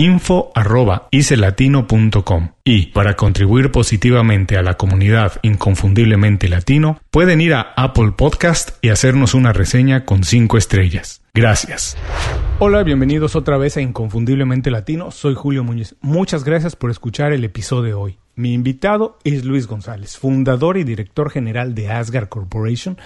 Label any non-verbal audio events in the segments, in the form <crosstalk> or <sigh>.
info.icelatino.com y para contribuir positivamente a la comunidad inconfundiblemente latino pueden ir a Apple Podcast y hacernos una reseña con 5 estrellas. Gracias. Hola, bienvenidos otra vez a Inconfundiblemente Latino. Soy Julio Muñiz. Muchas gracias por escuchar el episodio de hoy. Mi invitado es Luis González, fundador y director general de Asgard Corporation,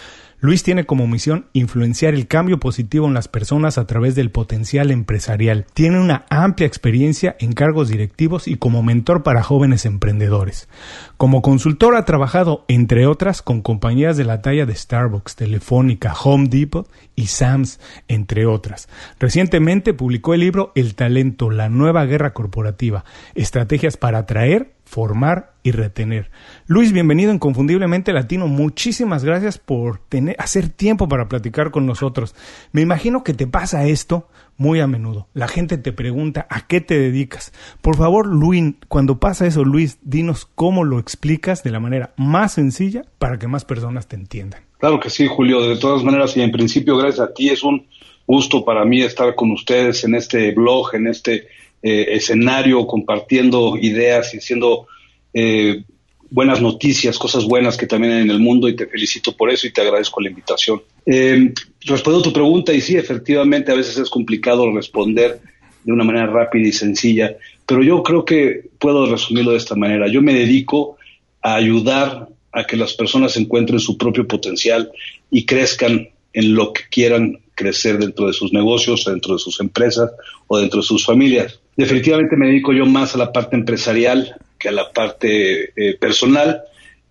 Luis tiene como misión influenciar el cambio positivo en las personas a través del potencial empresarial. Tiene una amplia experiencia en cargos directivos y como mentor para jóvenes emprendedores. Como consultor ha trabajado, entre otras, con compañías de la talla de Starbucks, Telefónica, Home Depot y Sams, entre otras. Recientemente publicó el libro El talento, la nueva guerra corporativa, estrategias para atraer, formar y retener. Luis, bienvenido Inconfundiblemente Latino. Muchísimas gracias por tener, hacer tiempo para platicar con nosotros. Me imagino que te pasa esto muy a menudo. La gente te pregunta a qué te dedicas. Por favor, Luis, cuando pasa eso, Luis, dinos cómo lo explicas de la manera más sencilla para que más personas te entiendan. Claro que sí, Julio. De todas maneras, y en principio, gracias a ti, es un gusto para mí estar con ustedes en este blog, en este eh, escenario, compartiendo ideas y siendo eh, buenas noticias, cosas buenas que también hay en el mundo y te felicito por eso y te agradezco la invitación. Eh, respondo a tu pregunta y sí, efectivamente a veces es complicado responder de una manera rápida y sencilla, pero yo creo que puedo resumirlo de esta manera. Yo me dedico a ayudar a que las personas encuentren su propio potencial y crezcan en lo que quieran crecer dentro de sus negocios, dentro de sus empresas o dentro de sus familias. Definitivamente me dedico yo más a la parte empresarial que a la parte eh, personal,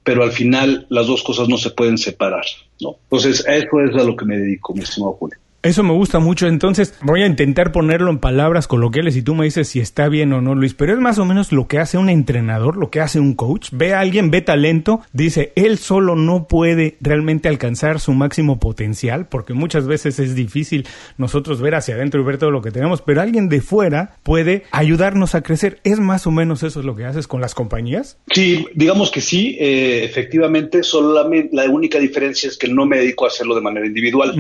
pero al final las dos cosas no se pueden separar. ¿no? Entonces, a eso es a lo que me dedico, mi estimado Julio. Eso me gusta mucho, entonces voy a intentar ponerlo en palabras coloquiales y tú me dices si está bien o no, Luis, pero es más o menos lo que hace un entrenador, lo que hace un coach. Ve a alguien, ve talento, dice, él solo no puede realmente alcanzar su máximo potencial, porque muchas veces es difícil nosotros ver hacia adentro y ver todo lo que tenemos, pero alguien de fuera puede ayudarnos a crecer. ¿Es más o menos eso lo que haces con las compañías? Sí, digamos que sí, eh, efectivamente, solamente la única diferencia es que no me dedico a hacerlo de manera individual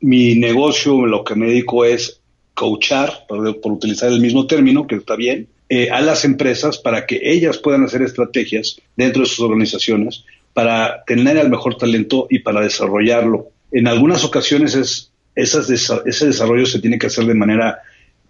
mi negocio, lo que me dedico es coachar, por, utilizar el mismo término, que está bien, eh, a las empresas para que ellas puedan hacer estrategias dentro de sus organizaciones para tener el mejor talento y para desarrollarlo. En algunas ocasiones es, esas ese desarrollo se tiene que hacer de manera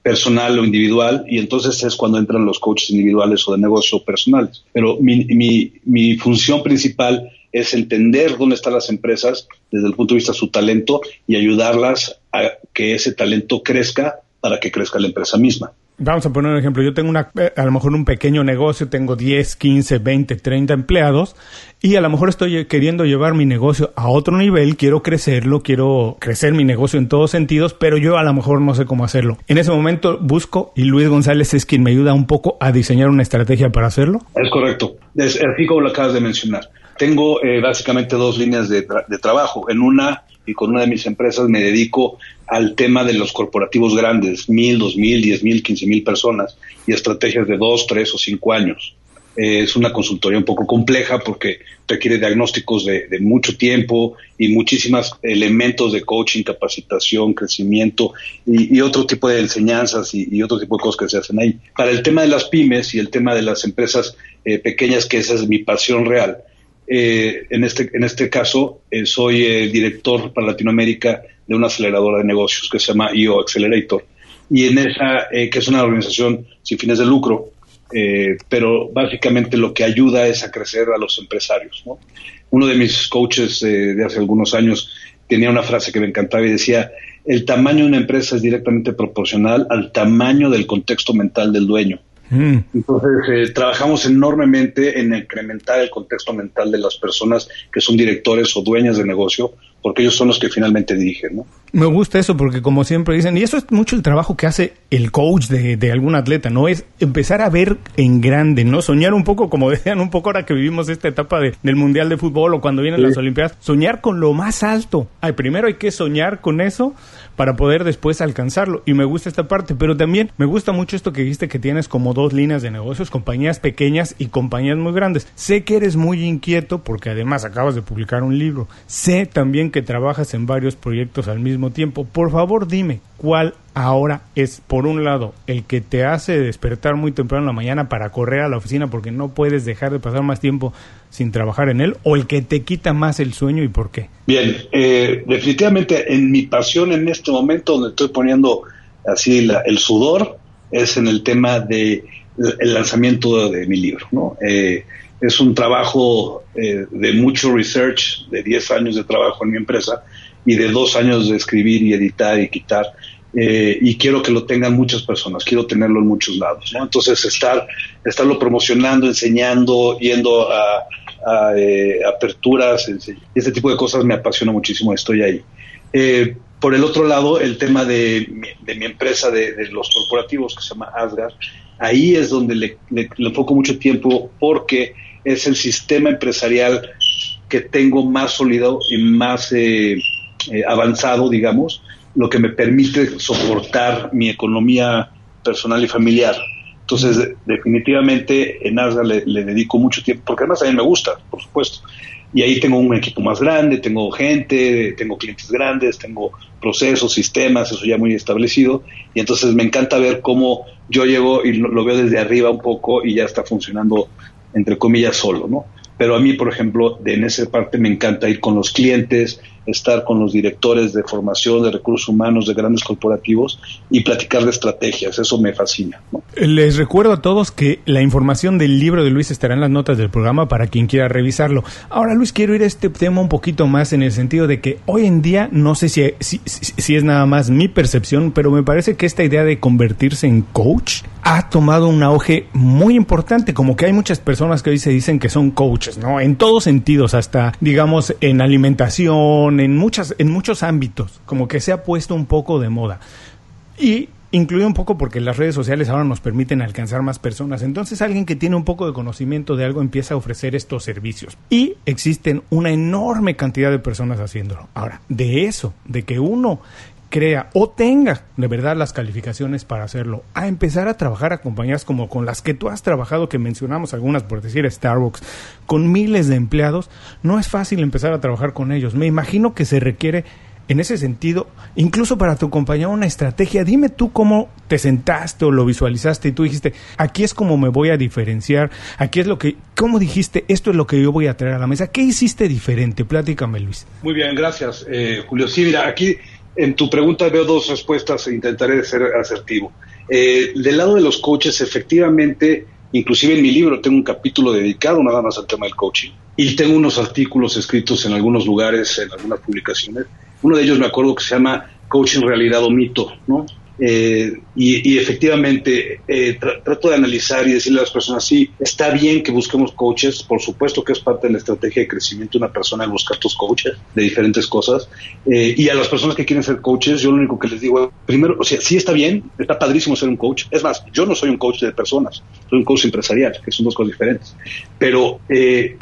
personal o individual y entonces es cuando entran los coaches individuales o de negocio personales. Pero mi, mi, mi función principal es entender dónde están las empresas desde el punto de vista de su talento y ayudarlas a que ese talento crezca para que crezca la empresa misma. Vamos a poner un ejemplo. Yo tengo una, a lo mejor un pequeño negocio, tengo 10, 15, 20, 30 empleados y a lo mejor estoy queriendo llevar mi negocio a otro nivel, quiero crecerlo, quiero crecer mi negocio en todos sentidos, pero yo a lo mejor no sé cómo hacerlo. En ese momento busco y Luis González es quien me ayuda un poco a diseñar una estrategia para hacerlo. Es correcto. Es así como lo acabas de mencionar. Tengo eh, básicamente dos líneas de, trabajo. En una y con una de mis empresas me dedico al tema de los corporativos grandes, mil, dos mil, diez mil, quince mil personas y estrategias de dos, tres o cinco años. Eh, es una consultoría un poco compleja porque requiere diagnósticos de, mucho tiempo y muchísimos elementos de coaching, capacitación, crecimiento y, otro tipo de enseñanzas y, otro tipo de cosas que se hacen ahí. Para el tema de las pymes y el tema de las empresas eh, pequeñas, que esa es mi pasión real, eh, en, este, en este caso soy director para Latinoamérica de una aceleradora de negocios que se llama IO Accelerator y en esa, que es una organización sin fines de lucro, eh, pero básicamente lo que ayuda es a crecer a los empresarios. Uno de mis coaches eh, de hace algunos años tenía una frase que me encantaba y decía, el tamaño de una empresa es directamente proporcional al tamaño del contexto mental del dueño. Mm. Entonces, eh, trabajamos enormemente en incrementar el contexto mental de las personas que son directores o dueñas de negocio, porque ellos son los que finalmente dirigen. ¿no? Me gusta eso porque como siempre dicen, y eso es mucho el trabajo que hace el coach de, de, algún atleta, ¿no? Es empezar a ver en grande, ¿no? Soñar un poco, como <laughs> decían un poco ahora que vivimos esta etapa de, del Mundial de Fútbol o cuando vienen las Olimpiadas, soñar con lo más alto. Ay, primero hay que soñar con eso para poder después alcanzarlo. Y me gusta esta parte, pero también me gusta mucho esto que dijiste que tienes como dos líneas de negocios, compañías pequeñas y compañías muy grandes. Sé que eres muy inquieto porque además acabas de publicar un libro. Sé también que trabajas en varios proyectos al mismo tiempo. Por favor, dime, ¿cuál ahora es, por un lado, el que te hace despertar muy temprano en la mañana para correr a la oficina porque no puedes dejar de pasar más tiempo sin trabajar en él, o el que te quita más el sueño y por qué? Bien, eh, definitivamente en mi pasión en este momento donde estoy poniendo así el sudor es en el tema de lanzamiento de, mi libro, ¿no? Eh, es un trabajo eh, de mucho research, de 10 años de trabajo en mi empresa y de dos años de escribir y editar y quitar. Eh, y quiero que lo tengan muchas personas, quiero tenerlo en muchos lados. ¿no? Entonces, estar, estarlo promocionando, enseñando, yendo a, eh, aperturas, este tipo de cosas me apasiona muchísimo, estoy ahí. Eh, por el otro lado, el tema de, mi empresa, de, los corporativos, que se llama Asgard, ahí es donde le, le, enfoco mucho tiempo porque es el sistema empresarial que tengo más sólido y más avanzado, digamos, lo que me permite soportar mi economía personal y familiar. Entonces, definitivamente en ASGA le, dedico mucho tiempo, porque además a mí me gusta, por supuesto. Y ahí tengo un equipo más grande, tengo gente, tengo clientes grandes, tengo procesos, sistemas, eso ya muy establecido. Y entonces me encanta ver cómo yo llego y lo veo desde arriba un poco y ya está funcionando, entre comillas, solo, ¿no? Pero a mí, por ejemplo, de, en esa parte me encanta ir con los clientes, estar con los directores de formación de recursos humanos de grandes corporativos y platicar de estrategias. Eso me fascina. Les recuerdo a todos que la información del libro de Luis estará en las notas del programa para quien quiera revisarlo. Ahora, Luis, quiero ir a este tema un poquito más en el sentido de que hoy en día, no sé si, si, si es nada más mi percepción, pero me parece que esta idea de convertirse en coach ha tomado un auge muy importante, como que hay muchas personas que hoy se dicen que son coaches, ¿no? En todos sentidos, hasta digamos en alimentación, en muchas en muchos ámbitos, como que se ha puesto un poco de moda. Y incluye un poco porque las redes sociales ahora nos permiten alcanzar más personas. Entonces alguien que tiene un poco de conocimiento de algo empieza a ofrecer estos servicios. Y existen una enorme cantidad de personas haciéndolo. Ahora, de eso, de que uno crea o tenga de verdad las calificaciones para hacerlo, a empezar a trabajar a compañías como con las que tú has trabajado, que mencionamos algunas por decir Starbucks, con miles de empleados, no es fácil empezar a trabajar con ellos. Me imagino que se requiere en ese sentido, incluso para tu compañía, una estrategia. Dime tú cómo te sentaste o lo visualizaste y tú dijiste, aquí es como me voy a diferenciar, aquí es lo que, ¿cómo dijiste? Esto es lo que yo voy a traer a la mesa. ¿Qué hiciste diferente? Pláticame, Luis. Muy bien, gracias, eh, Julio. Sí, mira, aquí en tu pregunta veo dos respuestas e intentaré ser asertivo. Eh, del lado de los coaches, efectivamente, inclusive en mi libro tengo un capítulo dedicado nada más al tema del coaching y tengo unos artículos escritos en algunos lugares, en algunas publicaciones. Uno de ellos me acuerdo que se llama Coaching Realidad o Mito, ¿no? Eh, y, efectivamente eh, trato de analizar y decirle a las personas, sí, está bien que busquemos coaches, por supuesto que es parte de la estrategia de crecimiento de una persona el buscar tus coaches de diferentes cosas. Eh, y a las personas que quieren ser coaches, yo lo único que les digo, primero, o sea, sí está bien, está padrísimo ser un coach. Es más, yo no soy un coach de personas, soy un coach empresarial, que son dos cosas diferentes. Pero,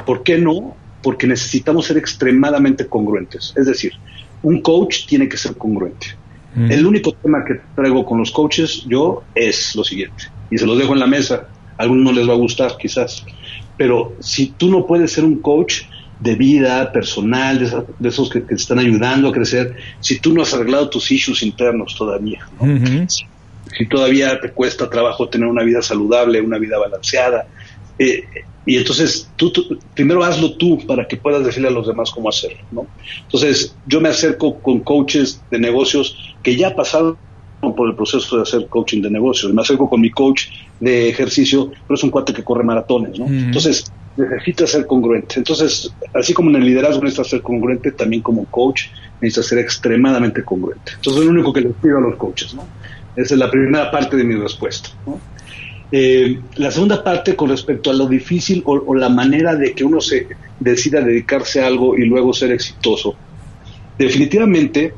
¿por qué no? Porque necesitamos ser extremadamente congruentes. Es decir, un coach tiene que ser congruente el único tema que traigo con los coaches yo es lo siguiente, y se los dejo en la mesa A algunos no les va a gustar, quizás. Pero si tú no puedes ser un coach de vida personal, de, esos que, te están ayudando a crecer, si tú no has arreglado tus issues internos todavía, si, todavía te cuesta trabajo tener una vida saludable, una vida balanceada, eh, y entonces tú, primero hazlo tú para que puedas decirle a los demás cómo hacerlo, ¿no? Entonces yo me acerco con coaches de negocios que ya pasaron por el proceso de hacer coaching de negocios. Me acerco con mi coach de ejercicio, pero es un cuate que corre maratones, ¿no? Entonces necesita ser congruente. Entonces, así como en el liderazgo necesita ser congruente, también como coach necesita ser extremadamente congruente. Entonces, es lo único que les pido a los coaches, ¿no? Esa es la primera parte de mi respuesta, ¿no? Eh, la segunda parte con respecto a lo difícil o, la manera de que uno se decida dedicarse a algo y luego ser exitoso. Definitivamente,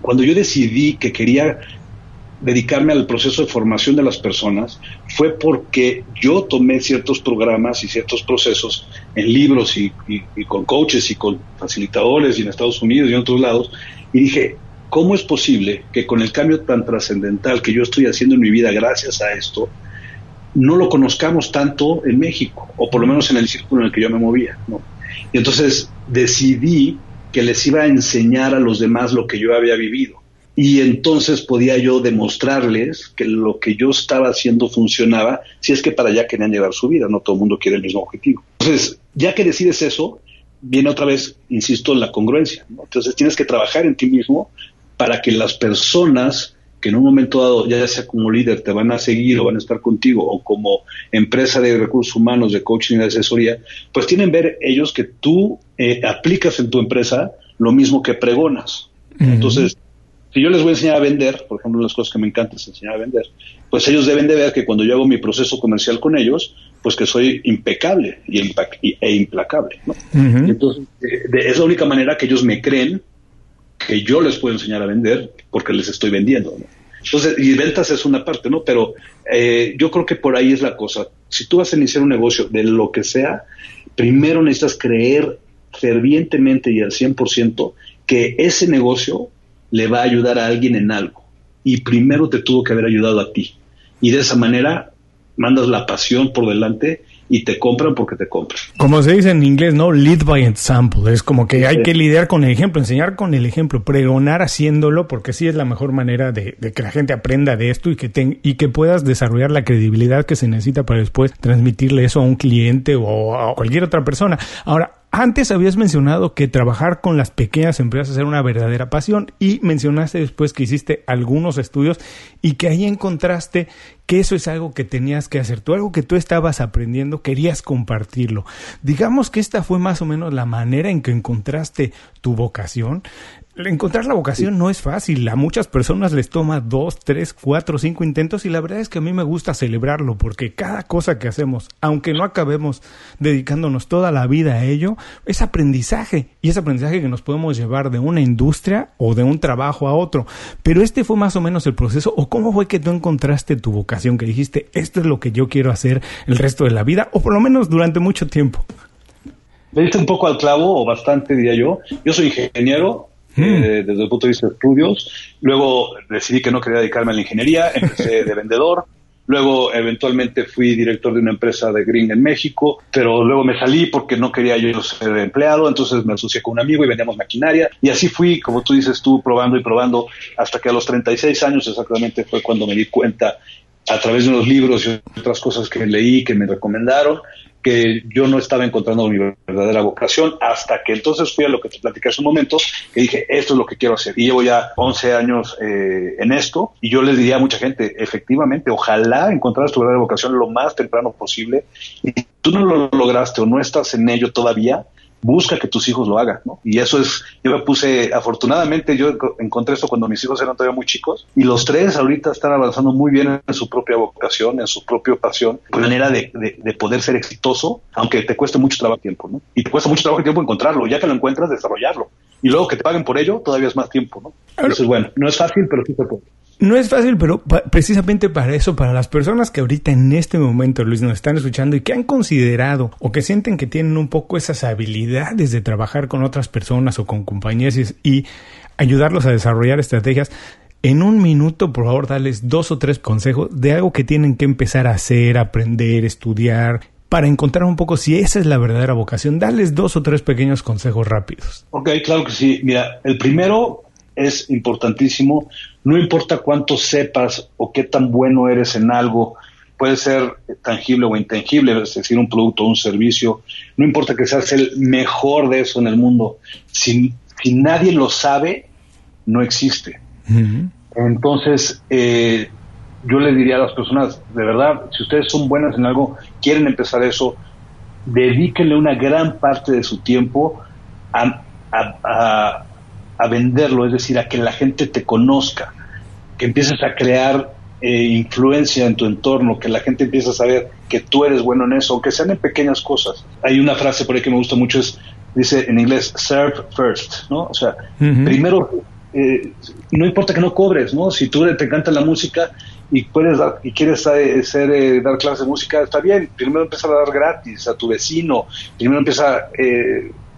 cuando yo decidí que quería dedicarme al proceso de formación de las personas fue porque yo tomé ciertos programas y ciertos procesos en libros y, con coaches y con facilitadores y en Estados Unidos y en otros lados y dije, ¿cómo es posible que con el cambio tan trascendental que yo estoy haciendo en mi vida gracias a esto, no lo conozcamos tanto en México, o por lo menos en el círculo en el que yo me movía? Y entonces decidí que les iba a enseñar a los demás lo que yo había vivido y entonces podía yo demostrarles que lo que yo estaba haciendo funcionaba, si es que para allá querían llevar su vida, no todo el mundo quiere el mismo objetivo. Entonces, ya que decides eso, viene otra vez, insisto, la congruencia. Entonces, tienes que trabajar en ti mismo para que las personas que en un momento dado, ya sea como líder, te van a seguir o van a estar contigo, o como empresa de recursos humanos, de coaching y de asesoría, pues tienen ver ellos que tú eh, aplicas en tu empresa lo mismo que pregonas. Entonces, si yo les voy a enseñar a vender, por ejemplo, las cosas que me encanta es enseñar a vender, pues ellos deben de ver que cuando yo hago mi proceso comercial con ellos, pues que soy impecable y e implacable. ¿no? Entonces, es la única manera que ellos me creen que yo les puedo enseñar a vender porque les estoy vendiendo. ¿no? Entonces, y ventas es una parte, ¿no? Pero eh, yo creo que por ahí es la cosa. Si tú vas a iniciar un negocio de lo que sea, primero necesitas creer fervientemente y al 100% que ese negocio le va a ayudar a alguien en algo. Y primero te tuvo que haber ayudado a ti. Y de esa manera mandas la pasión por delante y te compran porque te compran. Como se dice en inglés, ¿no? Lead by example. Es como que hay que lidiar con el ejemplo, enseñar con el ejemplo, pregonar haciéndolo, porque sí es la mejor manera de, que la gente aprenda de esto y que, y que puedas desarrollar la credibilidad que se necesita para después transmitirle eso a un cliente o a cualquier otra persona. Ahora, antes habías mencionado que trabajar con las pequeñas empresas era una verdadera pasión y mencionaste después que hiciste algunos estudios y que ahí encontraste que eso es algo que tenías que hacer, tú algo que tú estabas aprendiendo, querías compartirlo. Digamos que esta fue más o menos la manera en que encontraste tu vocación. Encontrar la vocación no es fácil. A muchas personas les toma dos, tres, cuatro, cinco intentos y la verdad es que a mí me gusta celebrarlo porque cada cosa que hacemos, aunque no acabemos dedicándonos toda la vida a ello, es aprendizaje y es aprendizaje que nos podemos llevar de una industria o de un trabajo a otro. Pero este fue más o menos el proceso o cómo fue que tú encontraste tu vocación, que dijiste, esto es lo que yo quiero hacer el resto de la vida o por lo menos durante mucho tiempo. Me diste un poco al clavo, o bastante diría yo. Yo soy ingeniero, Hmm. Eh, desde el punto de vista de estudios. Luego decidí que no quería dedicarme a la ingeniería, empecé de vendedor. Luego, eventualmente, fui director de una empresa de green en México, pero luego me salí porque no quería yo ser empleado, entonces me asocié con un amigo y vendíamos maquinaria. Y así fui, como tú dices tú, probando y probando, hasta que a los 36 años exactamente fue cuando me di cuenta, a través de unos libros y otras cosas que leí, que me recomendaron, que yo no estaba encontrando mi verdadera vocación hasta que entonces fui a lo que te platicé hace un momento, que dije, esto es lo que quiero hacer. Y llevo ya 11 años eh, en esto y yo les diría a mucha gente, efectivamente, ojalá encontraras tu verdadera vocación lo más temprano posible y tú no lo lograste o no estás en ello todavía, busca que tus hijos lo hagan, ¿no? Y eso es, yo me puse, afortunadamente yo encontré esto cuando mis hijos eran todavía muy chicos y los tres ahorita están avanzando muy bien en su propia vocación, en su propia pasión, de manera de, de, poder ser exitoso, aunque te cueste mucho trabajo tiempo, ¿no? Y te cuesta mucho trabajo y tiempo encontrarlo, ya que lo encuentras, desarrollarlo. Y luego que te paguen por ello, todavía es más tiempo, ¿no? Entonces, bueno, no es fácil, pero sí se puede. No es fácil, pero precisamente para eso, para las personas que ahorita en este momento, Luis, nos están escuchando y que han considerado o que sienten que tienen un poco esas habilidades de trabajar con otras personas o con compañías y, ayudarlos a desarrollar estrategias, en un minuto, por favor, darles dos o tres consejos de algo que tienen que empezar a hacer, aprender, estudiar, para encontrar un poco si esa es la verdadera vocación. Darles dos o tres pequeños consejos rápidos. Ok, claro que sí. Mira, el primero es importantísimo. No importa cuánto sepas o qué tan bueno eres en algo, puede ser tangible o intangible, es decir, un producto o un servicio. No importa que seas el mejor de eso en el mundo. Si, si nadie lo sabe, no existe. Entonces, eh, yo le diría a las personas, de verdad, si ustedes son buenas en algo, quieren empezar eso, dedíquenle una gran parte de su tiempo a, venderlo, es decir, a que la gente te conozca, que empieces a crear eh, influencia en tu entorno, que la gente empiece a saber que tú eres bueno en eso, aunque sean en pequeñas cosas. Hay una frase por ahí que me gusta mucho, es, dice en inglés, serve first, ¿no? O sea, primero eh, no importa que no cobres, ¿no? Si tú te encanta la música y puedes dar, y quieres eh, ser, eh, dar clases de música, está bien. Primero empieza a dar gratis a tu vecino, primero empieza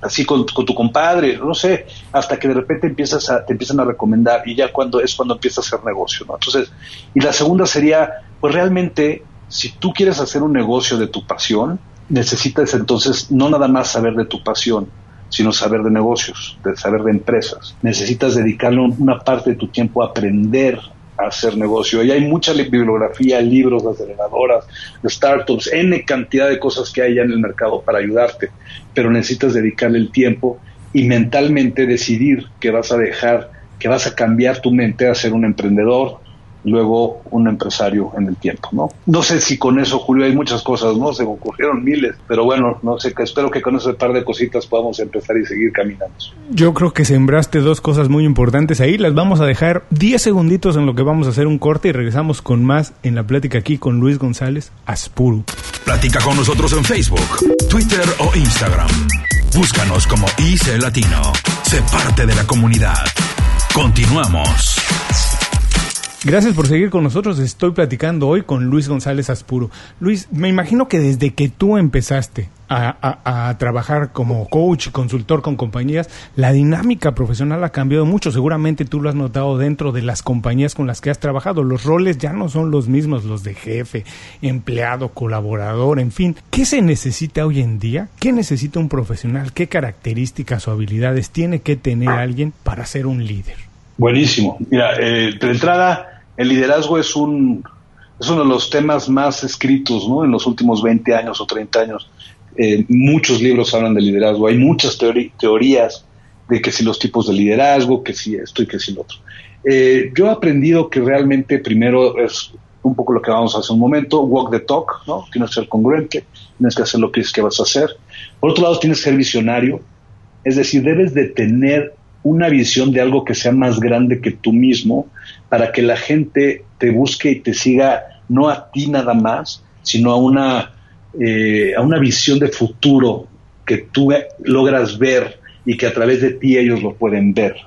así con, tu compadre, no sé, hasta que de repente empiezas a, te empiezan a recomendar y ya cuando es cuando empieza a hacer negocio, ¿no? Entonces, y la segunda sería, pues realmente, si tú quieres hacer un negocio de tu pasión, necesitas entonces no nada más saber de tu pasión, sino saber de negocios, de saber de empresas. Necesitas dedicarle una parte de tu tiempo a aprender hacer negocio. Y hay mucha bibliografía, libros, aceleradoras, startups, N cantidad de cosas que hay ya en el mercado para ayudarte, pero necesitas dedicarle el tiempo y mentalmente decidir que vas a dejar, que vas a cambiar tu mente a ser un emprendedor, luego un empresario en el tiempo, ¿no? No sé si con eso, Julio, hay muchas cosas, ¿no? Se me ocurrieron miles, pero bueno, no sé, espero que con ese par de cositas podamos empezar y seguir caminando. Yo creo que sembraste dos cosas muy importantes ahí, las vamos a dejar 10 segunditos en lo que vamos a hacer un corte y regresamos con más en la plática aquí con Luis González Aspuru. Platica con nosotros en Facebook, Twitter o Instagram. Búscanos como IC Latino. Sé parte de la comunidad. Continuamos. Gracias por seguir con nosotros. Estoy platicando hoy con Luis González Aspuro. Luis, me imagino que desde que tú empezaste a, trabajar como coach consultor con compañías, la dinámica profesional ha cambiado mucho. Seguramente tú lo has notado dentro de las compañías con las que has trabajado. Los roles ya no son los mismos, los de jefe, empleado, colaborador, en fin. ¿Qué se necesita hoy en día? ¿Qué necesita un profesional? ¿Qué características o habilidades tiene que tener alguien para ser un líder? Buenísimo. Mira, eh, de entrada el liderazgo es un es uno de los temas más escritos ¿no? en los últimos 20 años o 30 años. Eh, muchos libros hablan de liderazgo, hay muchas teorías de que si los tipos de liderazgo, que si esto y que si lo otro. Eh, yo he aprendido que realmente primero es un poco lo que vamos a hacer un momento, walk the talk, ¿no? Tienes que ser congruente, tienes que hacer lo que dices que vas a hacer. Por otro lado, tienes que ser visionario, es decir, debes de tener una visión de algo que sea más grande que tú mismo para que la gente te busque y te siga no a ti nada más, sino a una, eh, a una visión de futuro que tú logras ver y que a través de ti ellos lo pueden ver.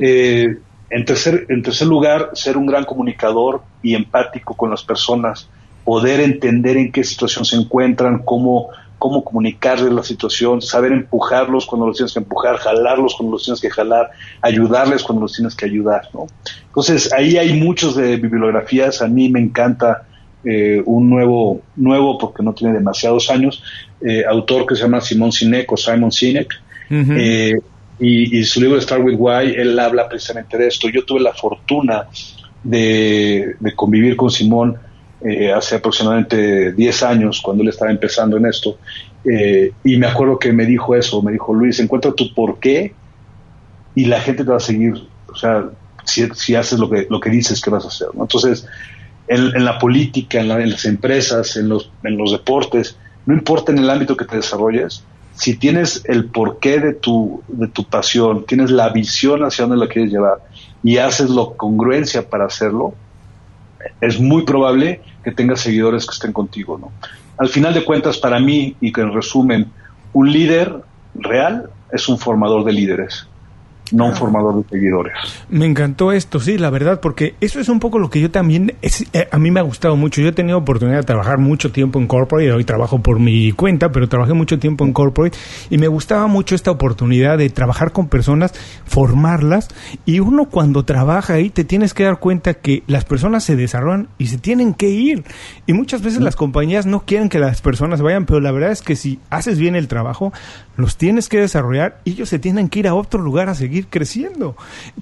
Eh, en, tercer, en tercer lugar, ser un gran comunicador y empático con las personas, poder entender en qué situación se encuentran, cómo cómo comunicarles la situación, saber empujarlos cuando los tienes que empujar, jalarlos cuando los tienes que jalar, ayudarles cuando los tienes que ayudar, ¿no? Entonces, ahí hay muchos de bibliografías, a mí me encanta eh, un nuevo, nuevo, porque no tiene demasiados años, eh, autor que se llama Simón Sinek o Simon Sinek, eh, y, su libro Start With Why, él habla precisamente de esto. Yo tuve la fortuna de, de convivir con Simón eh, hace aproximadamente 10 años, cuando él estaba empezando en esto, eh, y me acuerdo que me dijo eso, me dijo, Luis, encuentra tu por qué y la gente te va a seguir, o sea, si, haces lo que, lo que dices que vas a hacer. Entonces, en, la política, en, las empresas, en los, en los deportes, no importa en el ámbito que te desarrolles, si tienes el porqué de tu, de tu pasión, tienes la visión hacia dónde la quieres llevar y haces la congruencia para hacerlo, es muy probable que tengas seguidores que estén contigo, ¿no? Al final de cuentas, para mí, y que en resumen, un líder real es un formador de líderes. No un formador de seguidores. Me encantó esto, sí, la verdad, porque eso es un poco lo que yo también, eh, a mí me ha gustado mucho. Yo he tenido oportunidad de trabajar mucho tiempo en corporate, hoy trabajo por mi cuenta, pero trabajé mucho tiempo en corporate y me gustaba mucho esta oportunidad de trabajar con personas, formarlas y uno cuando trabaja ahí te tienes que dar cuenta que las personas se desarrollan y se tienen que ir. Y muchas veces las compañías no quieren que las personas vayan, pero la verdad es que si haces bien el trabajo, los tienes que desarrollar y ellos se tienen que ir a otro lugar a seguir creciendo.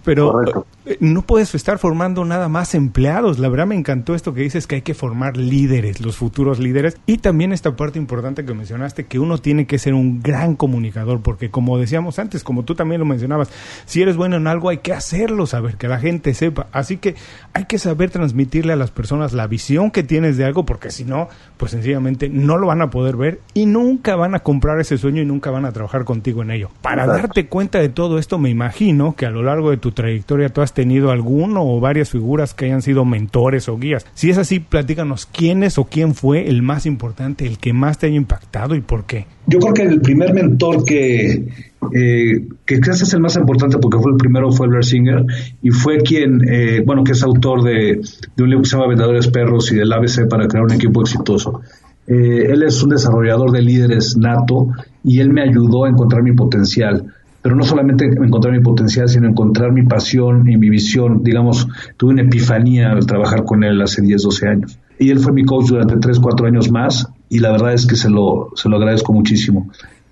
Pero eh, no puedes estar formando nada más empleados. La verdad me encantó esto que dices que hay que formar líderes, los futuros líderes. Y también esta parte importante que mencionaste, que uno tiene que ser un gran comunicador, porque como decíamos antes, como tú también lo mencionabas, si eres bueno en algo hay que hacerlo saber, que la gente sepa. Así que hay que saber transmitirle a las personas la visión que tienes de algo, porque si no, pues sencillamente no lo van a poder ver y nunca van a comprar ese sueño y nunca van a trabajar contigo en ello. Para darte cuenta de todo esto, me imagino que a lo largo de tu trayectoria tú has tenido alguno o varias figuras que hayan sido mentores o guías. Si es así, platícanos quién es o quién fue el más importante, el que más te haya impactado y por qué. Yo creo que el primer mentor que, eh, que quizás es el más importante porque fue el primero, fue Blair Singer, y fue quien, eh, bueno, que es autor de, de un libro que se llama Vendedores Perros y del ABC para crear un equipo exitoso. Eh, él es un desarrollador de líderes nato y él me ayudó a encontrar mi potencial. Pero no solamente encontrar mi potencial, sino encontrar mi pasión y mi visión. Digamos, tuve una epifanía al trabajar con él hace 10, 12 años. Y él fue mi coach durante 3, 4 años más y la verdad es que se lo, se lo agradezco muchísimo.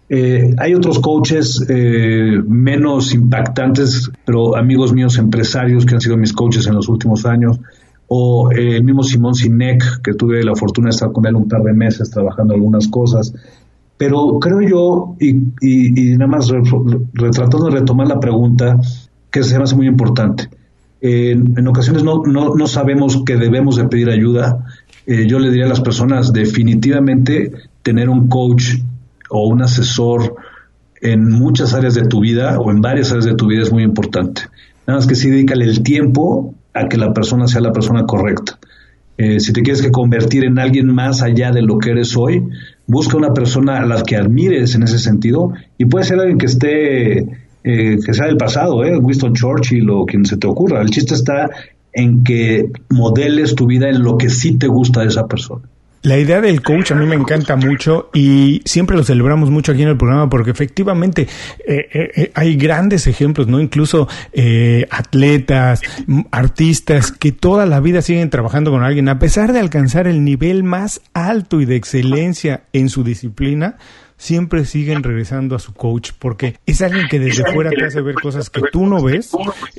Eh, hay otros coaches eh, menos impactantes, pero amigos míos empresarios que han sido mis coaches en los últimos años o eh, el mismo Simón Sinek, que tuve la fortuna de estar con él un par de meses trabajando algunas cosas. Pero creo yo, y, y, nada más retratando de retomar la pregunta, que se me hace muy importante. en, ocasiones no, no, no, sabemos que debemos de pedir ayuda. Eh, yo le diría a las personas, definitivamente tener un coach o un asesor en muchas áreas de tu vida o en varias áreas de tu vida es muy importante. Nada más que sí, dedícale el tiempo a que la persona sea la persona correcta. Eh, si te quieres que convertir en alguien más allá de lo que eres hoy, busca una persona a la que admires en ese sentido y puede ser alguien que esté, eh, que sea del pasado, eh, Winston Churchill o quien se te ocurra. El chiste está en que modeles tu vida en lo que sí te gusta de esa persona. La idea del coach a mí me encanta mucho y siempre lo celebramos mucho aquí en el programa porque efectivamente eh, eh, eh, hay grandes ejemplos, ¿no? Incluso atletas, artistas que toda la vida siguen trabajando con alguien a pesar de alcanzar el nivel más alto y de excelencia en su disciplina siempre siguen regresando a su coach porque es alguien que desde fuera te hace ver cosas que tú no ves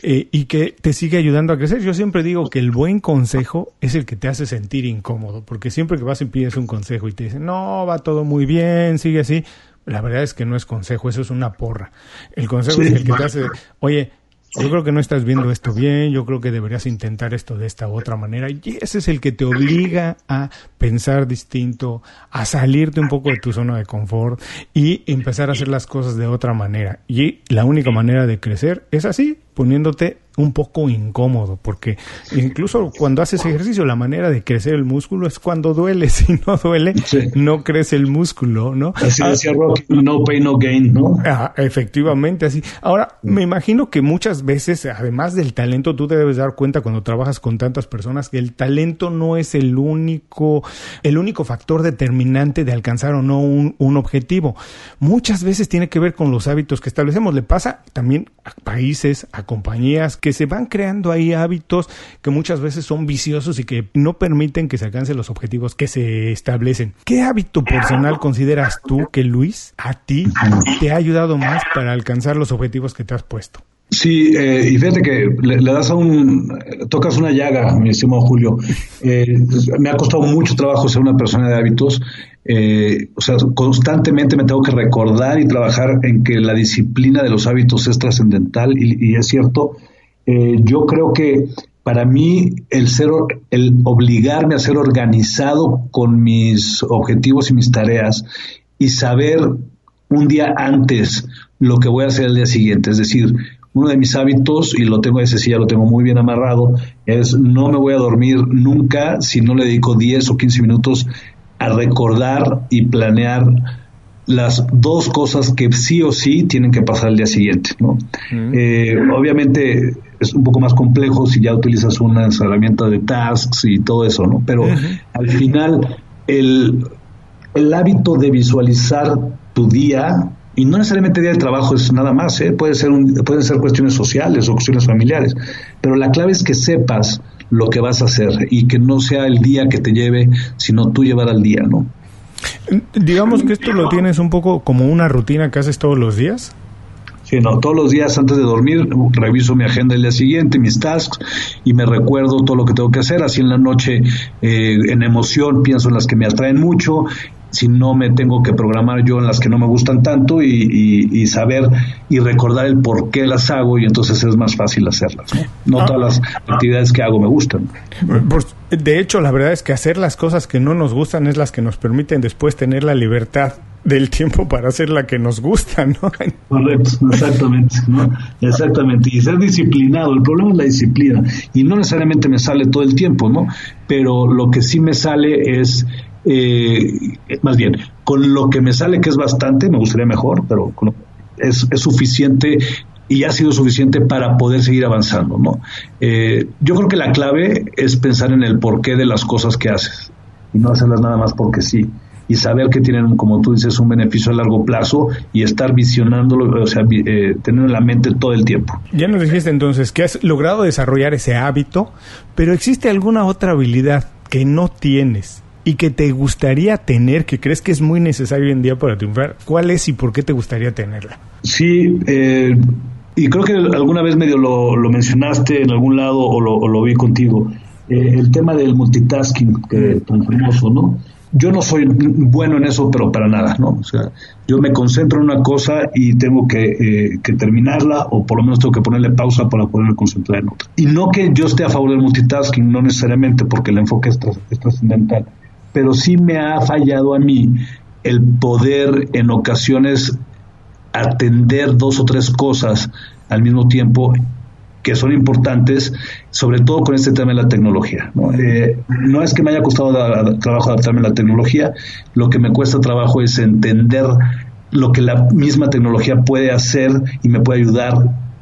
eh, y que te sigue ayudando a crecer. Yo siempre digo que el buen consejo es el que te hace sentir incómodo porque siempre que vas y pides un consejo y te dicen, no, va todo muy bien, sigue así. La verdad es que no es consejo, eso es una porra. El consejo es el que te hace, oye, yo creo que no estás viendo esto bien, yo creo que deberías intentar esto de esta u otra manera. Y ese es el que te obliga a pensar distinto, a salirte un poco de tu zona de confort y empezar a hacer las cosas de otra manera. Y la única manera de crecer es así, poniéndote un poco incómodo, porque incluso cuando haces ejercicio, la manera de crecer el músculo es cuando duele. <laughs> Si no duele, no crece el músculo, ¿no? Así decía Rocky, no pain, no gain, ¿no? Ah, efectivamente, así. Ahora, me imagino que muchas veces, además del talento, tú te debes dar cuenta cuando trabajas con tantas personas que el talento no es el único, el único factor determinante de alcanzar o no un, un objetivo. Muchas veces tiene que ver con los hábitos que establecemos. Le pasa también a países, a compañías que se van creando ahí hábitos que muchas veces son viciosos y que no permiten que se alcancen los objetivos que se establecen. ¿Qué hábito personal consideras tú que Luis a ti te ha ayudado más para alcanzar los objetivos que te has puesto? Sí, eh, y fíjate que le, das a un, tocas una llaga, mi estimado Julio. Eh, me ha costado mucho trabajo ser una persona de hábitos. Eh, o sea, constantemente me tengo que recordar y trabajar en que la disciplina de los hábitos es trascendental y, es cierto. Yo creo que para mí el ser, el obligarme a ser organizado con mis objetivos y mis tareas y saber un día antes lo que voy a hacer el día siguiente, es decir, uno de mis hábitos, y lo tengo ese sí, ya lo tengo muy bien amarrado, es no me voy a dormir nunca si no le dedico 10 o 15 minutos a recordar y planear las dos cosas que sí o sí tienen que pasar el día siguiente, ¿no? Eh, obviamente es un poco más complejo si ya utilizas una herramienta de tasks y todo eso, ¿no? Pero al final el, el hábito de visualizar tu día y no necesariamente día de trabajo es nada más, ¿eh? Puede ser un, pueden ser cuestiones sociales o cuestiones familiares, pero la clave es que sepas lo que vas a hacer y que no sea el día que te lleve, sino tú llevar al día, ¿no? Digamos que esto lo tienes un poco como una rutina que haces todos los días. Sí, no, todos los días antes de dormir reviso mi agenda del día siguiente, mis tasks y me recuerdo todo lo que tengo que hacer. Así en la noche, eh, en emoción, pienso en las que me atraen mucho si no me tengo que programar yo en las que no me gustan tanto y, saber y recordar el por qué las hago y entonces es más fácil hacerlas. No, ah. todas las actividades que hago me gustan. De hecho, la verdad es que hacer las cosas que no nos gustan es las que nos permiten después tener la libertad del tiempo para hacer la que nos gusta, ¿no? Correcto, exactamente, Exactamente, y ser disciplinado, el problema es la disciplina, y no necesariamente me sale todo el tiempo, ¿no? Pero lo que sí me sale es eh, más bien, con lo que me sale, que es bastante, me gustaría mejor, pero es, suficiente y ha sido suficiente para poder seguir avanzando, ¿no? Eh, yo creo que la clave es pensar en el porqué de las cosas que haces y no hacerlas nada más porque sí y saber que tienen, como tú dices, un beneficio a largo plazo y estar visionándolo, o sea, eh, tener en la mente todo el tiempo. Ya nos dijiste entonces que has logrado desarrollar ese hábito, pero ¿existe alguna otra habilidad que no tienes y que te gustaría tener, que crees que es muy necesario hoy en día para triunfar, ¿cuál es y por qué te gustaría tenerla? Sí, eh, y creo que alguna vez medio lo, mencionaste en algún lado o lo, vi contigo, eh, el tema del multitasking, que tan famoso, ¿no? Yo no soy bueno en eso, pero para nada, ¿no? O sea, yo me concentro en una cosa y tengo que, eh, que terminarla o por lo menos tengo que ponerle pausa para poderme concentrar en otra. Y no que yo esté a favor del multitasking, no necesariamente, porque el enfoque es, es trascendental pero sí me ha fallado a mí el poder en ocasiones atender dos o tres cosas al mismo tiempo que son importantes, sobre todo con este tema de la tecnología. ¿no? Eh, es que me haya costado trabajo adaptarme a la tecnología, lo que me cuesta trabajo es entender lo que la misma tecnología puede hacer y me puede ayudar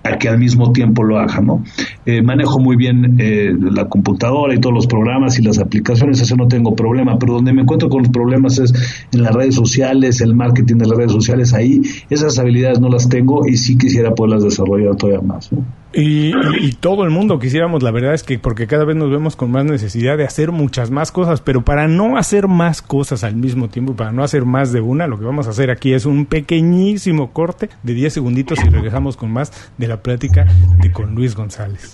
a que al mismo tiempo lo haga, ¿no? Eh, manejo muy bien eh, la computadora y todos los programas y las aplicaciones, eso no tengo problema, pero donde me encuentro con los problemas es en las redes sociales, el marketing de las redes sociales, ahí esas habilidades no las tengo y sí quisiera poderlas desarrollar todavía más. Y, todo el mundo quisiéramos, la verdad es que porque cada vez nos vemos con más necesidad de hacer muchas más cosas, pero para no hacer más cosas al mismo tiempo, para no hacer más de una, lo que vamos a hacer aquí es un pequeñísimo corte de 10 segunditos y regresamos con más de la plática de con Luis González.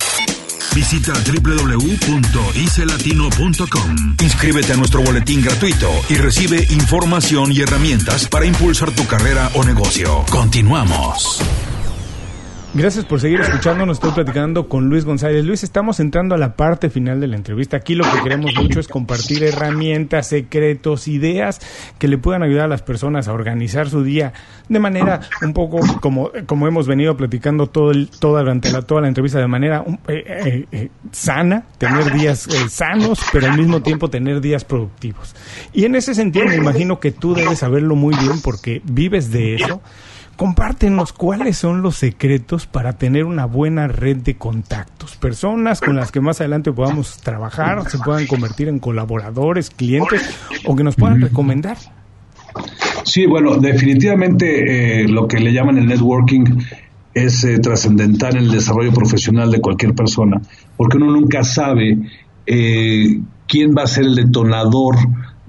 Visita www.icelatino.com. Inscríbete a nuestro boletín gratuito y recibe información y herramientas para impulsar tu carrera o negocio. Continuamos. Gracias por seguir escuchándonos. Estoy platicando con Luis González. Luis, estamos entrando a la parte final de la entrevista. Aquí lo que queremos mucho es compartir herramientas, secretos, ideas que le puedan ayudar a las personas a organizar su día de manera un poco como, como hemos venido platicando todo el, toda, durante la, toda la entrevista, de manera eh, eh, eh, sana, tener días sanos, pero al mismo tiempo tener días productivos. Y en ese sentido me imagino que tú debes saberlo muy bien porque vives de eso. Compártenos cuáles son los secretos para tener una buena red de contactos, personas con las que más adelante podamos trabajar, se puedan convertir en colaboradores, clientes o que nos puedan recomendar. Sí, bueno, definitivamente eh, lo que le llaman el networking es eh, trascendental en el desarrollo profesional de cualquier persona, porque uno nunca sabe eh, quién va a ser el detonador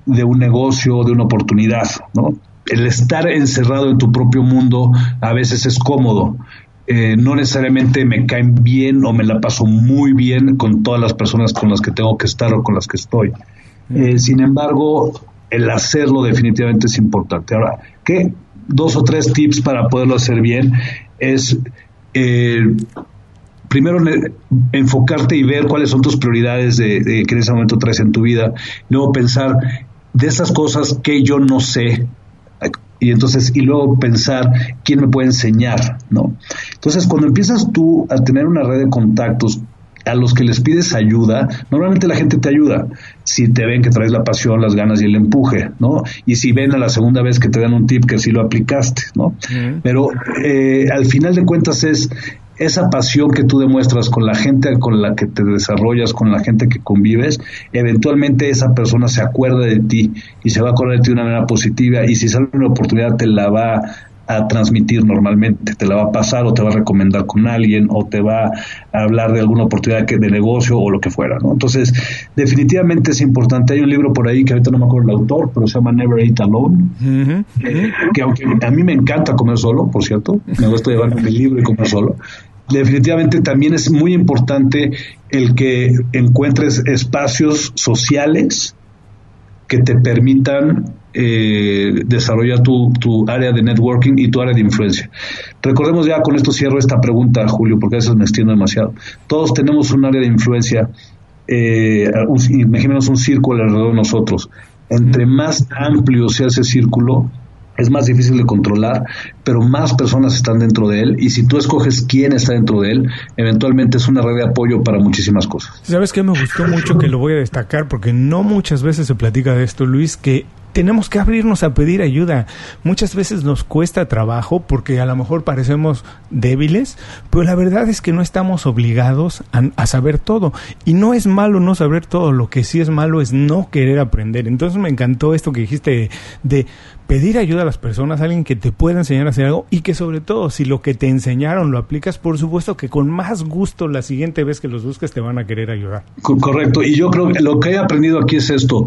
de un negocio, de una oportunidad, ¿no? El estar encerrado en tu propio mundo a veces es cómodo. Eh, no necesariamente me caen bien o me la paso muy bien con todas las personas con las que tengo que estar o con las que estoy. Eh, sin embargo, el hacerlo definitivamente es importante. Ahora, ¿qué? Dos o tres tips para poderlo hacer bien es eh, primero enfocarte y ver cuáles son tus prioridades de, que en ese momento traes en tu vida. Luego pensar de esas cosas que yo no sé y entonces y luego pensar quién me puede enseñar, ¿no? Entonces, cuando empiezas tú a tener una red de contactos a los que les pides ayuda, normalmente la gente te ayuda si te ven que traes la pasión, las ganas y el empuje, ¿no? Y si ven a la segunda vez que te dan un tip que sí lo aplicaste, ¿no? Pero eh, al final de cuentas es esa pasión que tú demuestras con la gente con la que te desarrollas, con la gente que convives, eventualmente esa persona se acuerda de ti y se va a acordar de ti de una manera positiva y si sale una oportunidad te la va a transmitir normalmente, te la va a pasar o te va a recomendar con alguien o te va a hablar de alguna oportunidad que, de negocio o lo que fuera, ¿no? Entonces, definitivamente es importante. Hay un libro por ahí que ahorita no me acuerdo el autor, pero se llama Never Eat Alone, eh, que aunque a mí me encanta comer solo, por cierto, me gusta llevarme mi libro y comer solo, definitivamente también es muy importante el que encuentres espacios sociales que te permitan eh, desarrollar tu, tu, área de networking y tu área de influencia. Recordemos ya, con esto cierro esta pregunta, Julio, porque a veces me extiendo demasiado. Todos tenemos un área de influencia, eh, imaginemos un círculo alrededor de nosotros. Entre más amplio sea ese círculo, es más difícil de controlar, pero más personas están dentro de él y si tú escoges quién está dentro de él, eventualmente es una red de apoyo para muchísimas cosas. ¿Sabes qué me gustó mucho que lo voy a destacar? Porque no muchas veces se platica de esto, Luis, que tenemos que abrirnos a pedir ayuda. Muchas veces nos cuesta trabajo porque a lo mejor parecemos débiles, pero la verdad es que no estamos obligados a, saber todo. Y no es malo no saber todo, lo que sí es malo es no querer aprender. Entonces me encantó esto que dijiste de pedir ayuda a las personas, alguien que te pueda enseñar a hacer algo y que sobre todo si lo que te enseñaron lo aplicas, por supuesto que con más gusto la siguiente vez que los busques te van a querer ayudar. Correcto, y yo creo que lo que he aprendido aquí es esto,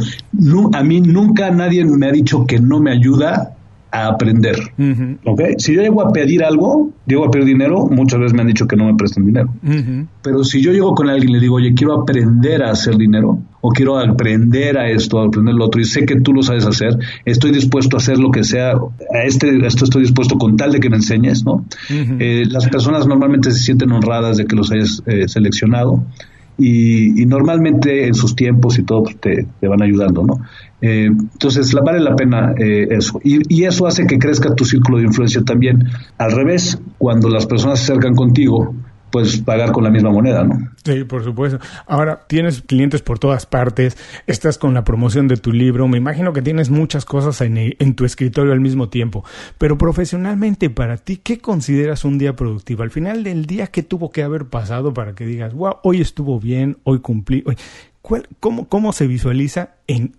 a mí nunca nadie me ha dicho que no me ayuda a aprender. Si yo llego a pedir algo, llego a pedir dinero, muchas veces me han dicho que no me presten dinero. Pero si yo llego con alguien y le digo, oye, quiero aprender a hacer dinero, o quiero aprender a esto, a aprender lo otro, y sé que tú lo sabes hacer, estoy dispuesto a hacer lo que sea, a este, esto estoy dispuesto con tal de que me enseñes, ¿no? Eh, las personas normalmente se sienten honradas de que los hayas eh, seleccionado y, normalmente en sus tiempos y todo pues, te, te van ayudando, ¿no? Eh, entonces, vale la pena eh, eso. Y, y, eso hace que crezca tu círculo de influencia también. Al revés, cuando las personas se acercan contigo, pues pagar con la misma moneda, ¿no? Sí, por supuesto. Ahora tienes clientes por todas partes, estás con la promoción de tu libro, me imagino que tienes muchas cosas en, tu escritorio al mismo tiempo, pero profesionalmente para ti, ¿qué consideras un día productivo? Al final del día, ¿qué tuvo que haber pasado para que digas, wow, hoy estuvo bien, hoy cumplí? Hoy... cómo, ¿Cómo se visualiza en,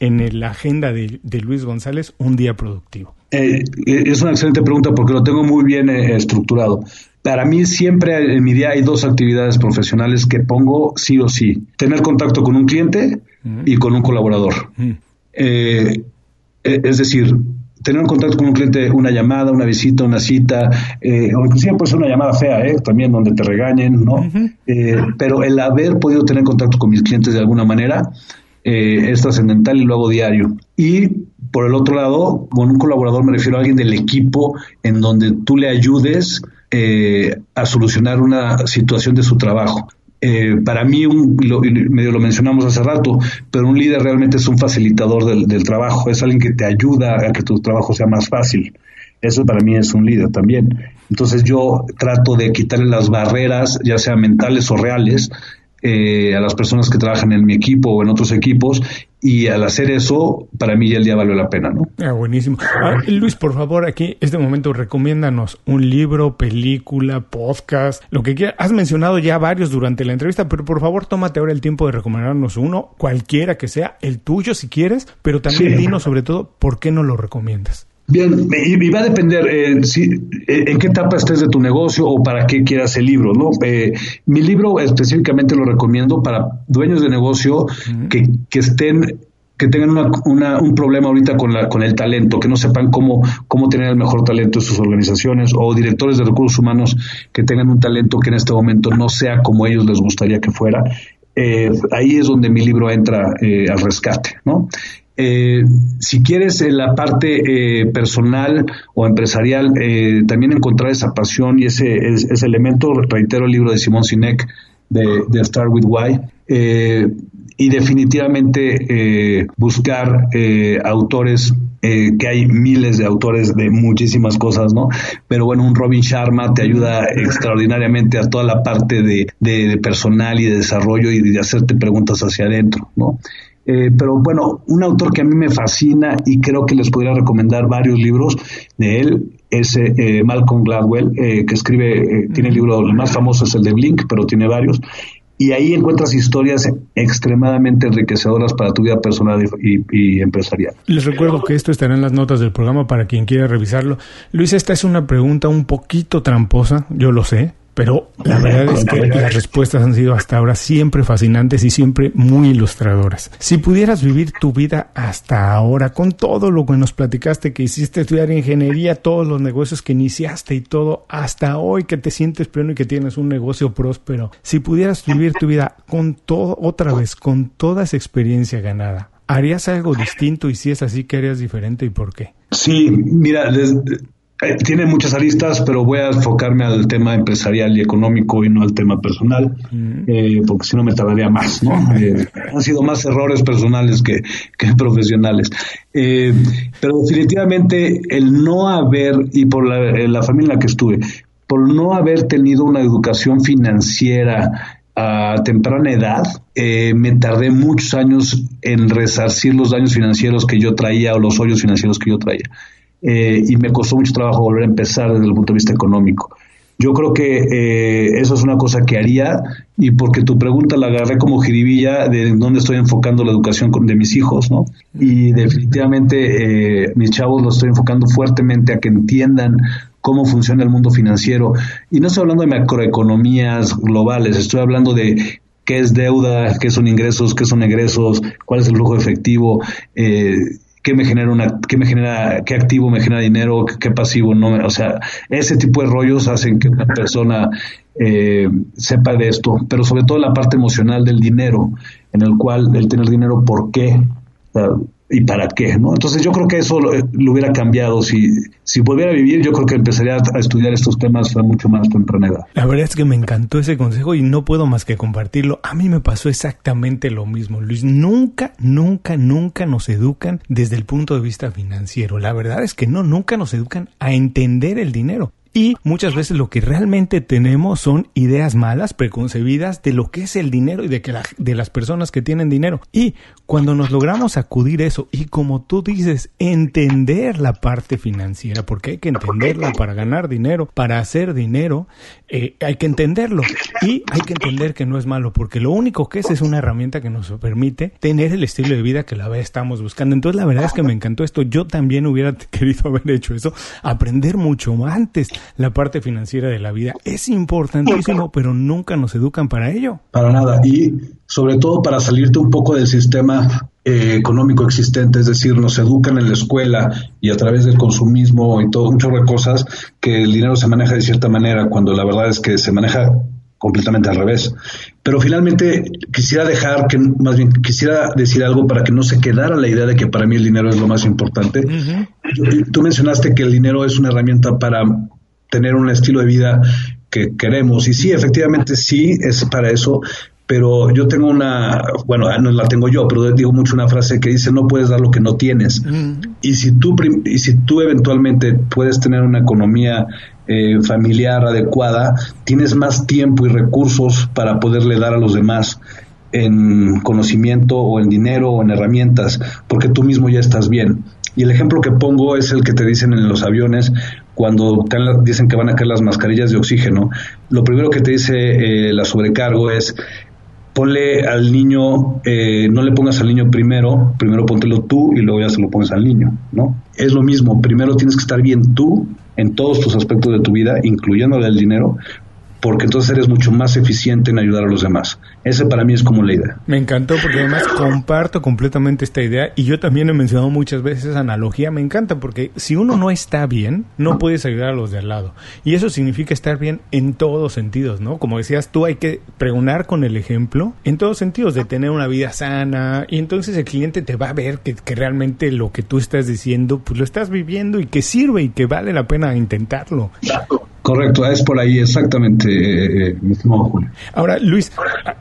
la agenda de, Luis González un día productivo? Eh, es una excelente pregunta porque lo tengo muy bien eh, estructurado. Para mí siempre en mi día hay dos actividades profesionales que pongo sí o sí. Tener contacto con un cliente y con un colaborador. Eh, eh, es decir, tener contacto con un cliente, una llamada, una visita, una cita, eh, o inclusive puede ser una llamada fea, ¿eh? también donde te regañen, ¿no? pero el haber podido tener contacto con mis clientes de alguna manera es trascendental y lo hago diario. Y por el otro lado, con un colaborador me refiero a alguien del equipo en donde tú le ayudes eh, a solucionar una situación de su trabajo. Eh, para mí, un, lo, medio lo mencionamos hace rato, pero un líder realmente es un facilitador del, trabajo, es alguien que te ayuda a que tu trabajo sea más fácil. Eso para mí es un líder también. Entonces yo trato de quitarle las barreras, ya sean mentales o reales, eh, a las personas que trabajan en mi equipo o en otros equipos y al hacer eso, para mí ya el día valió la pena, ¿no? Ah, buenísimo. Ah, Luis, por favor, aquí, este momento, recomiéndanos un libro, película, podcast, lo que quieras. Has mencionado ya varios durante la entrevista, pero por favor, tómate ahora el tiempo de recomendarnos uno, cualquiera que sea, el tuyo si quieres, pero también dinos sobre todo por qué no lo recomiendas. Bien, y, va a depender eh, si, eh, en qué etapa estés de tu negocio o para qué quieras el libro, ¿no? Eh, mi libro específicamente lo recomiendo para dueños de negocio que, que estén que tengan una, un problema ahorita con, la, con el talento, que no sepan cómo, cómo tener el mejor talento en sus organizaciones, o directores de recursos humanos que tengan un talento que en este momento no sea como ellos les gustaría que fuera. ahí es donde mi libro entra al rescate, ¿no? Eh, si quieres en la parte eh, personal o empresarial, eh, también encontrar esa pasión y ese, elemento, reitero el libro de Simón Sinek de, Start With Why, y definitivamente eh, buscar eh, autores eh, que hay miles de autores de muchísimas cosas, ¿no? Pero bueno, un Robin Sharma te ayuda extraordinariamente a toda la parte de, de, personal y de desarrollo y de hacerte preguntas hacia adentro, ¿no? Pero bueno, un autor que a mí me fascina y creo que les podría recomendar varios libros de él es Malcolm Gladwell, que escribe, tiene el libro, el más famoso es el de Blink, pero tiene varios, y ahí encuentras historias extremadamente enriquecedoras para tu vida personal y, empresarial. Les recuerdo que esto estará en las notas del programa para quien quiera revisarlo. Luis, esta es una pregunta un poquito tramposa, yo lo sé, pero la verdad es que las respuestas han sido hasta ahora siempre fascinantes y siempre muy ilustradoras. Si pudieras vivir tu vida hasta ahora con todo lo que nos platicaste, que hiciste estudiar ingeniería, todos los negocios que iniciaste y todo, hasta hoy que te sientes pleno y que tienes un negocio próspero, si pudieras vivir tu vida con todo, otra vez, con toda esa experiencia ganada, ¿harías algo distinto y si es así, qué harías diferente y por qué? Sí, mira, desde eh, tiene muchas aristas, pero voy a enfocarme al tema empresarial y económico y no al tema personal, mm. eh, porque si no me tardaría más, ¿no? Eh, han sido más errores personales que, <laughs> profesionales. pero definitivamente el no haber, y por la, familia en la que estuve, por no haber tenido una educación financiera a temprana edad, me tardé muchos años en resarcir los daños financieros que yo traía o los hoyos financieros que yo traía. Eh, y me costó mucho trabajo volver a empezar desde el punto de vista económico. Yo creo que eh, eso es una cosa que haría y porque tu pregunta la agarré como jiribilla de dónde estoy enfocando la educación de mis hijos, ¿no? Y definitivamente eh, mis chavos los estoy enfocando fuertemente a que entiendan cómo funciona el mundo financiero. Y no estoy hablando de macroeconomías globales, estoy hablando de qué es deuda, qué son ingresos, qué son egresos, cuál es el flujo efectivo. Eh, qué me genera una, qué me genera, qué activo me genera dinero, qué, pasivo no, o sea, ese tipo de rollos hacen que una persona eh, sepa de esto, pero sobre todo la parte emocional del dinero, en el cual el tener dinero, ¿por qué? Y para qué, ¿no? Entonces yo creo que eso lo, hubiera cambiado. Si, si volviera a vivir, yo creo que empezaría a estudiar estos temas a mucho más temprana edad. La verdad es que me encantó ese consejo y no puedo más que compartirlo. A mí me pasó exactamente lo mismo, Luis. Nunca, nunca, nunca nos educan desde el punto de vista financiero. La verdad es que no, nunca nos educan a entender el dinero. Y muchas veces lo que realmente tenemos son ideas malas, preconcebidas de lo que es el dinero y de, que de las personas que tienen dinero. Y cuando nos logramos acudir eso y como tú dices, entender la parte financiera, porque hay que entenderla para ganar dinero, para hacer dinero, eh, hay que entenderlo. Y hay que entender que no es malo, porque lo único que es es una herramienta que nos permite tener el estilo de vida que la vez estamos buscando. Entonces la verdad es que me encantó esto. Yo también hubiera <laughs> querido haber hecho eso, aprender mucho antes la parte financiera de la vida. Es importantísimo, pero nunca nos educan para ello. Para nada. Y sobre todo para salirte un poco del sistema eh, económico existente, es decir, nos educan en la escuela y a través del consumismo y todo un chorro de cosas que el dinero se maneja de cierta manera, cuando la verdad es que se maneja completamente al revés. Pero finalmente quisiera dejar que, más bien, quisiera decir algo para que no se quedara la idea de que para mí el dinero es lo más importante. Tú mencionaste que el dinero es una herramienta para tener un estilo de vida que queremos. Y sí, efectivamente sí, es para eso. Pero yo tengo una, bueno, ah, no la tengo yo, pero digo mucho una frase que dice, no puedes dar lo que no tienes. Y si tú, y si tú eventualmente puedes tener una economía eh, familiar adecuada, tienes más tiempo y recursos para poderle dar a los demás en conocimiento o en dinero o en herramientas, porque tú mismo ya estás bien. Y el ejemplo que pongo es el que te dicen en los aviones cuando dicen que van a caer las mascarillas de oxígeno. Lo primero que te dice eh, la sobrecargo es ponle al niño, eh, no le pongas al niño primero, primero póntelo tú y luego ya se lo pones al niño, ¿no? Es lo mismo, primero tienes que estar bien tú en todos tus aspectos de tu vida, incluyendo el dinero, porque entonces eres mucho más eficiente en ayudar a los demás. Ese para mí es como la idea. Me encantó porque además <laughs> comparto completamente esta idea y yo también he mencionado muchas veces esa analogía. Me encanta porque si uno no está bien, no puedes ayudar a los de al lado. Y eso significa estar bien en todos sentidos, ¿no? Como decías tú, hay que pregonar con el ejemplo en todos sentidos de tener una vida sana y entonces el cliente te va a ver que, que realmente lo que tú estás diciendo, pues lo estás viviendo y que sirve y que vale la pena intentarlo. Correcto, es por ahí exactamente, eh, eh, mi estimado Julio. Ahora, Luis,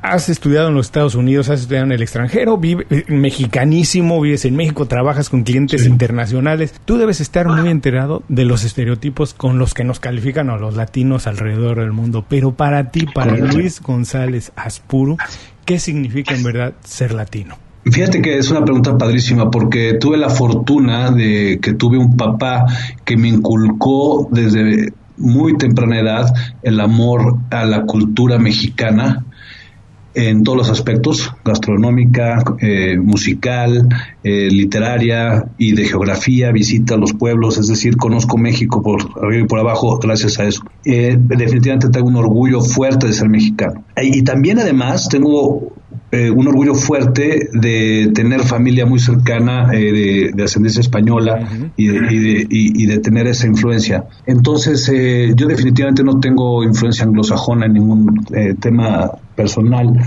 has estudiado en los Estados Unidos, has estudiado en el extranjero, vive, eh, mexicanísimo, vives en México, trabajas con clientes internacionales. Tú debes estar muy enterado de los estereotipos con los que nos califican a los latinos alrededor del mundo. Pero para ti, para Luis González Aspuro, ¿qué significa en verdad ser latino? Fíjate que es una pregunta padrísima porque tuve la fortuna de que tuve un papá que me inculcó desde muy temprana edad el amor a la cultura mexicana en todos los aspectos, gastronómica, eh, musical, eh, literaria y de geografía, visita a los pueblos, es decir, conozco México por arriba y por abajo gracias a eso. Eh, definitivamente tengo un orgullo fuerte de ser mexicano. Y también además tengo eh, un orgullo fuerte de tener familia muy cercana eh, de, ascendencia española y, de, y, de, tener esa influencia. Entonces, eh, yo definitivamente no tengo influencia anglosajona en ningún tema personal.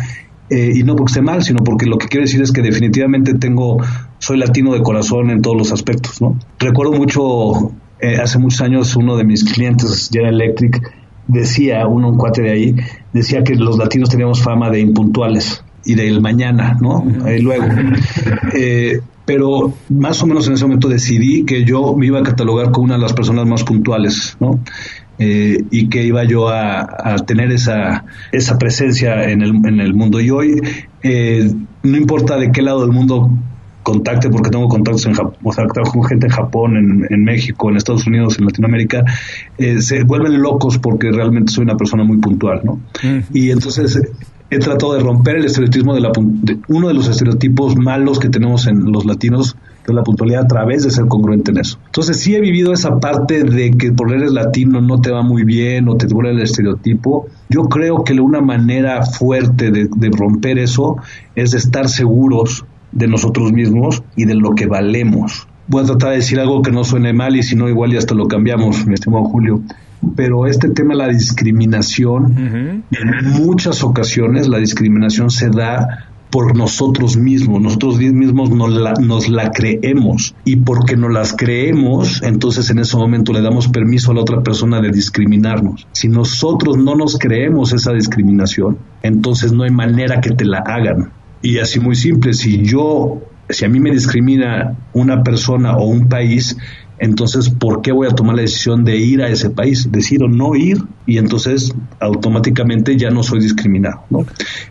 y no porque esté mal, sino porque lo que quiero decir es que definitivamente tengo, soy latino de corazón en todos los aspectos, ¿no? Recuerdo mucho, hace muchos años, uno de mis clientes, General Electric, decía, uno, un cuate de ahí, decía que los latinos teníamos fama de impuntuales y del mañana, ¿no? luego. Eh, pero más o menos en ese momento decidí que yo me iba a catalogar como una de las personas más puntuales, ¿no? Eh, y que iba yo a, tener esa, esa presencia en el, en el mundo. Y hoy, eh, no importa de qué lado del mundo contacte, porque tengo contactos en Japón, o sea, trabajo con gente en Japón, en, en, México, en Estados Unidos, en Latinoamérica, se vuelven locos porque realmente soy una persona muy puntual, ¿no? Y entonces he tratado de romper el estereotipo de, la, uno de los estereotipos malos que tenemos en los latinos, que es la puntualidad, a través de ser congruente en eso. Entonces sí he vivido esa parte de que por eres latino no te va muy bien o te duele el estereotipo. Yo creo que una manera fuerte de, de romper eso es estar seguros de nosotros mismos y de lo que valemos. Voy a tratar de decir algo que no suene mal y si no igual ya hasta lo cambiamos, mi estimado Julio pero este tema de la discriminación, en muchas ocasiones la discriminación se da por nosotros mismos, nosotros mismos nos la, nos la creemos y porque nos las creemos, entonces en ese momento le damos permiso a la otra persona de discriminarnos. Si nosotros no nos creemos esa discriminación, entonces no hay manera que te la hagan. Y así muy simple, si yo, si a mí me discrimina una persona o un país, entonces, ¿por qué voy a tomar la decisión de ir a ese país? Decido no ir y entonces automáticamente ya no soy discriminado. ¿no?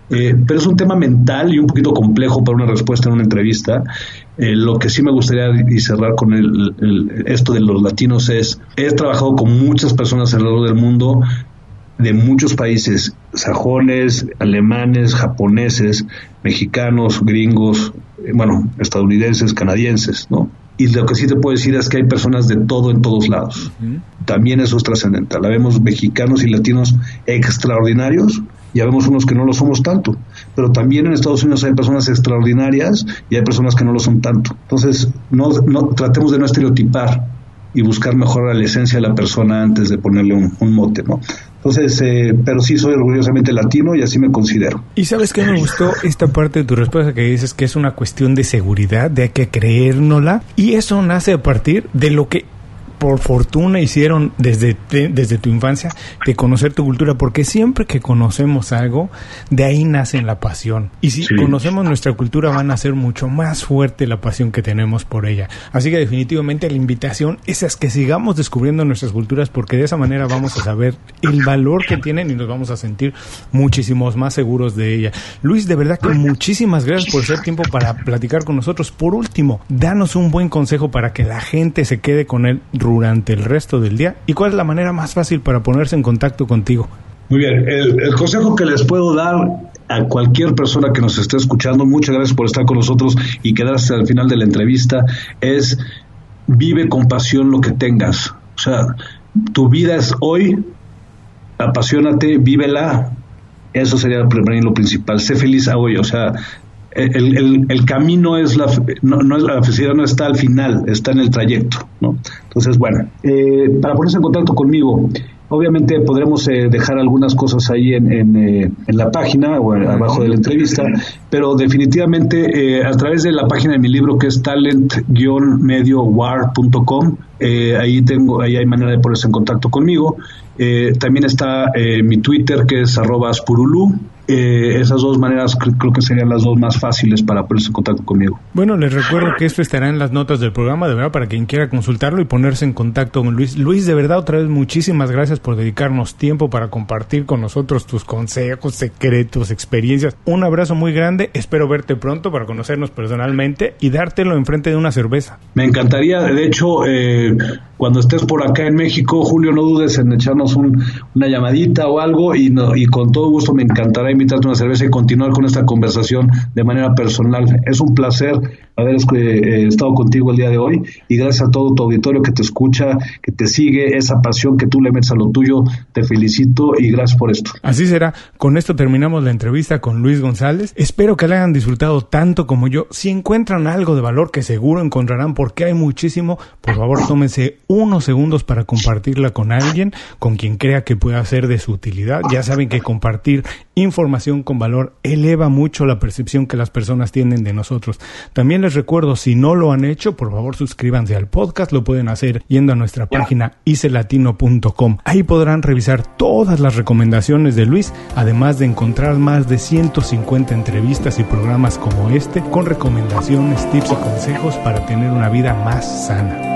Eh, pero es un tema mental y un poquito complejo para una respuesta en una entrevista. Eh, lo que sí me gustaría y cerrar con el, esto de los latinos es, he trabajado con muchas personas alrededor del mundo de muchos países, sajones, alemanes, japoneses, mexicanos, gringos, eh, bueno, estadounidenses, canadienses, ¿no? Y lo que sí te puedo decir es que hay personas de todo en todos lados. También eso es trascendental. Vemos mexicanos y latinos extraordinarios y vemos unos que no lo somos tanto. Pero también en Estados Unidos hay personas extraordinarias y hay personas que no lo son tanto. Entonces, no, no tratemos de no estereotipar y buscar mejorar la esencia de la persona antes de ponerle un, mote, ¿no? Entonces, eh, pero sí soy orgullosamente latino y así me considero. Y sabes que me gustó esta parte de tu respuesta que dices que es una cuestión de seguridad, de que creérnosla, y eso nace a partir de lo que por fortuna hicieron desde, desde tu infancia de conocer tu cultura, porque siempre que conocemos algo, de ahí nace la pasión. Y si conocemos nuestra cultura, van a ser mucho más fuerte la pasión que tenemos por ella. Así que definitivamente la invitación es a que sigamos descubriendo nuestras culturas, porque de esa manera vamos a saber el valor que tienen y nos vamos a sentir muchísimos más seguros de ella. Luis, de verdad que muchísimas gracias por ser tiempo para platicar con nosotros. Por último, danos un buen consejo para que la gente se quede con él durante el resto del día y cuál es la manera más fácil para ponerse en contacto contigo. Muy bien, el, consejo que les puedo dar a cualquier persona que nos esté escuchando, muchas gracias por estar con nosotros y quedarse al final de la entrevista, es vive con pasión lo que tengas. O sea, tu vida es hoy, apasionate, vívela. Eso sería lo principal. Sé feliz hoy, o sea, el, el, camino es la, no, es la felicidad no está al final, está en el trayecto, ¿no? Entonces, bueno, eh, para ponerse en contacto conmigo, Obviamente podremos eh, dejar algunas cosas ahí en, en, la página o abajo de la entrevista, pero definitivamente a través de la página de mi libro que es talent-mediowar.com, ahí tengo, ahí hay manera de ponerse en contacto conmigo. también está mi Twitter que es arroba eh, esas dos maneras creo que serían las dos más fáciles para ponerse en contacto conmigo. Bueno, les recuerdo que esto estará en las notas del programa, de verdad, para quien quiera consultarlo y ponerse en contacto con Luis. Luis, de verdad, otra vez muchísimas gracias por dedicarnos tiempo para compartir con nosotros tus consejos, secretos, experiencias. Un abrazo muy grande, espero verte pronto para conocernos personalmente y dártelo enfrente de una cerveza. Me encantaría, de hecho, eh, cuando estés por acá en México, Julio, no dudes en echarnos una llamadita o algo y, y con todo gusto me encantará invitarte una cerveza y continuar con esta conversación de manera personal. Es un placer haber eh, estado contigo el día de hoy y gracias a todo tu auditorio que te escucha, que te sigue, esa pasión que tú le metes a lo tuyo, te felicito y gracias por esto. Así será. Con esto terminamos la entrevista con Luis González. Espero que la hayan disfrutado tanto como yo. Si encuentran algo de valor que seguro encontrarán porque hay muchísimo, por favor tómense unos segundos para compartirla con alguien, con quien crea que pueda ser de su utilidad. Ya saben que compartir información con valor eleva mucho la percepción que las personas tienen de nosotros. También les recuerdo, si no lo han hecho, por favor suscríbanse al podcast, lo pueden hacer yendo a nuestra página icelatino.com. Ahí podrán revisar todas las recomendaciones de Luis, además de encontrar más de 150 entrevistas y programas como este, con recomendaciones, tips y consejos para tener una vida más sana.